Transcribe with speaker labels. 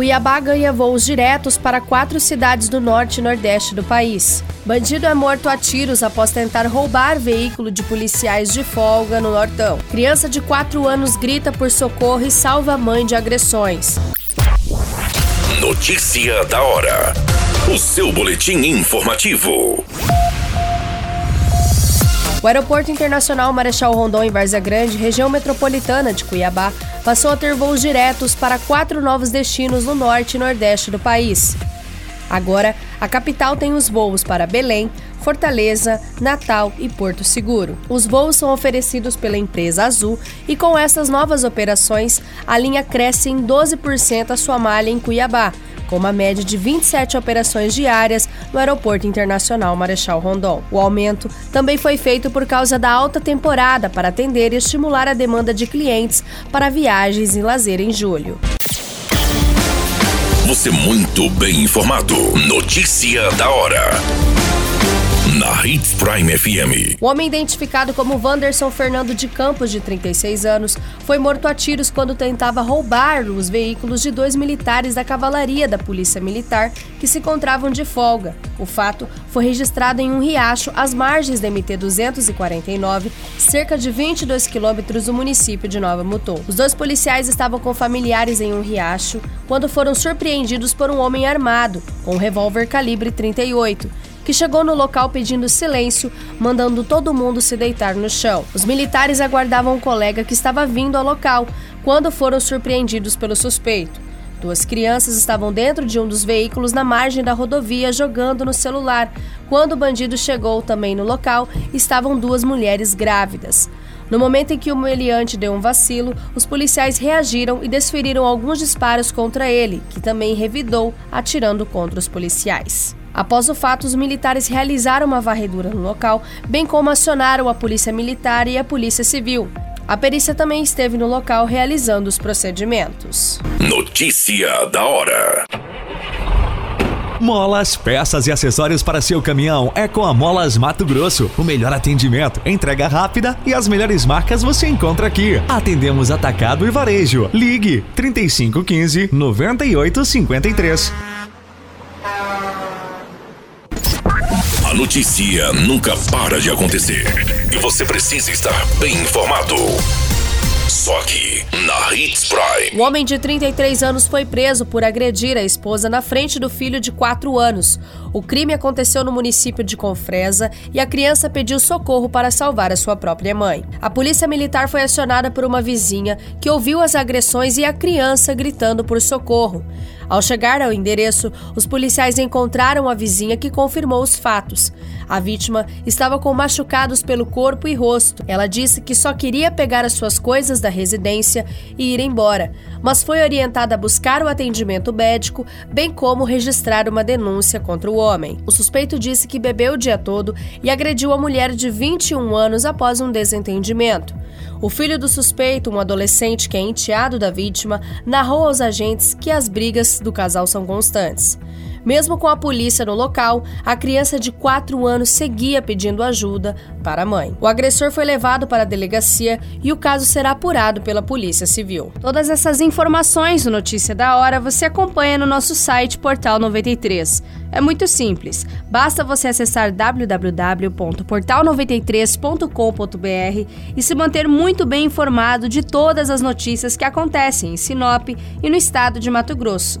Speaker 1: Cuiabá ganha voos diretos para quatro cidades do norte e nordeste do país. Bandido é morto a tiros após tentar roubar veículo de policiais de folga no Nortão. Criança de 4 anos grita por socorro e salva mãe de agressões.
Speaker 2: Notícia da hora. O seu boletim informativo.
Speaker 1: O Aeroporto Internacional Marechal Rondon em Várzea Grande, região metropolitana de Cuiabá, passou a ter voos diretos para quatro novos destinos no norte e nordeste do país. Agora, a capital tem os voos para Belém, Fortaleza, Natal e Porto Seguro. Os voos são oferecidos pela empresa Azul e com essas novas operações, a linha cresce em 12% a sua malha em Cuiabá, com uma média de 27 operações diárias no Aeroporto Internacional Marechal Rondon. O aumento também foi feito por causa da alta temporada para atender e estimular a demanda de clientes para viagens e lazer em julho.
Speaker 2: Você muito bem informado. Notícia da hora na Hits Prime FM.
Speaker 1: O homem identificado como Wanderson Fernando de Campos, de 36 anos, foi morto a tiros quando tentava roubar os veículos de dois militares da cavalaria da Polícia Militar que se encontravam de folga. O fato foi registrado em um riacho às margens da MT-249, cerca de 22 quilômetros do município de Nova Mutum. Os dois policiais estavam com familiares em um riacho quando foram surpreendidos por um homem armado com um revólver calibre 38 que chegou no local pedindo silêncio, mandando todo mundo se deitar no chão. Os militares aguardavam um colega que estava vindo ao local quando foram surpreendidos pelo suspeito. Duas crianças estavam dentro de um dos veículos na margem da rodovia jogando no celular. Quando o bandido chegou também no local, estavam duas mulheres grávidas. No momento em que o meliante deu um vacilo, os policiais reagiram e desferiram alguns disparos contra ele, que também revidou, atirando contra os policiais. Após o fato, os militares realizaram uma varredura no local, bem como acionaram a Polícia Militar e a Polícia Civil. A perícia também esteve no local realizando os procedimentos.
Speaker 2: Notícia da hora.
Speaker 3: Molas, peças e acessórios para seu caminhão é com a Molas Mato Grosso. O melhor atendimento, entrega rápida e as melhores marcas você encontra aqui. Atendemos atacado e varejo. Ligue 3515 9853.
Speaker 2: A notícia nunca para de acontecer e você precisa estar bem informado. Só aqui, na Hits Prime.
Speaker 1: Um homem de 33 anos foi preso por agredir a esposa na frente do filho de 4 anos. O crime aconteceu no município de Confresa e a criança pediu socorro para salvar a sua própria mãe. A polícia militar foi acionada por uma vizinha que ouviu as agressões e a criança gritando por socorro. Ao chegar ao endereço, os policiais encontraram a vizinha que confirmou os fatos. A vítima estava com machucados pelo corpo e rosto. Ela disse que só queria pegar as suas coisas da residência e ir embora, mas foi orientada a buscar o atendimento médico, bem como registrar uma denúncia contra o homem. O suspeito disse que bebeu o dia todo e agrediu a mulher de 21 anos após um desentendimento. O filho do suspeito, um adolescente que é enteado da vítima, narrou aos agentes que as brigas do casal são constantes. Mesmo com a polícia no local, a criança de 4 anos seguia pedindo ajuda para a mãe. O agressor foi levado para a delegacia e o caso será apurado pela Polícia Civil. Todas essas informações do Notícia da Hora você acompanha no nosso site Portal 93. É muito simples. Basta você acessar www.portal93.com.br e se manter muito bem informado de todas as notícias que acontecem em Sinop e no estado de Mato Grosso.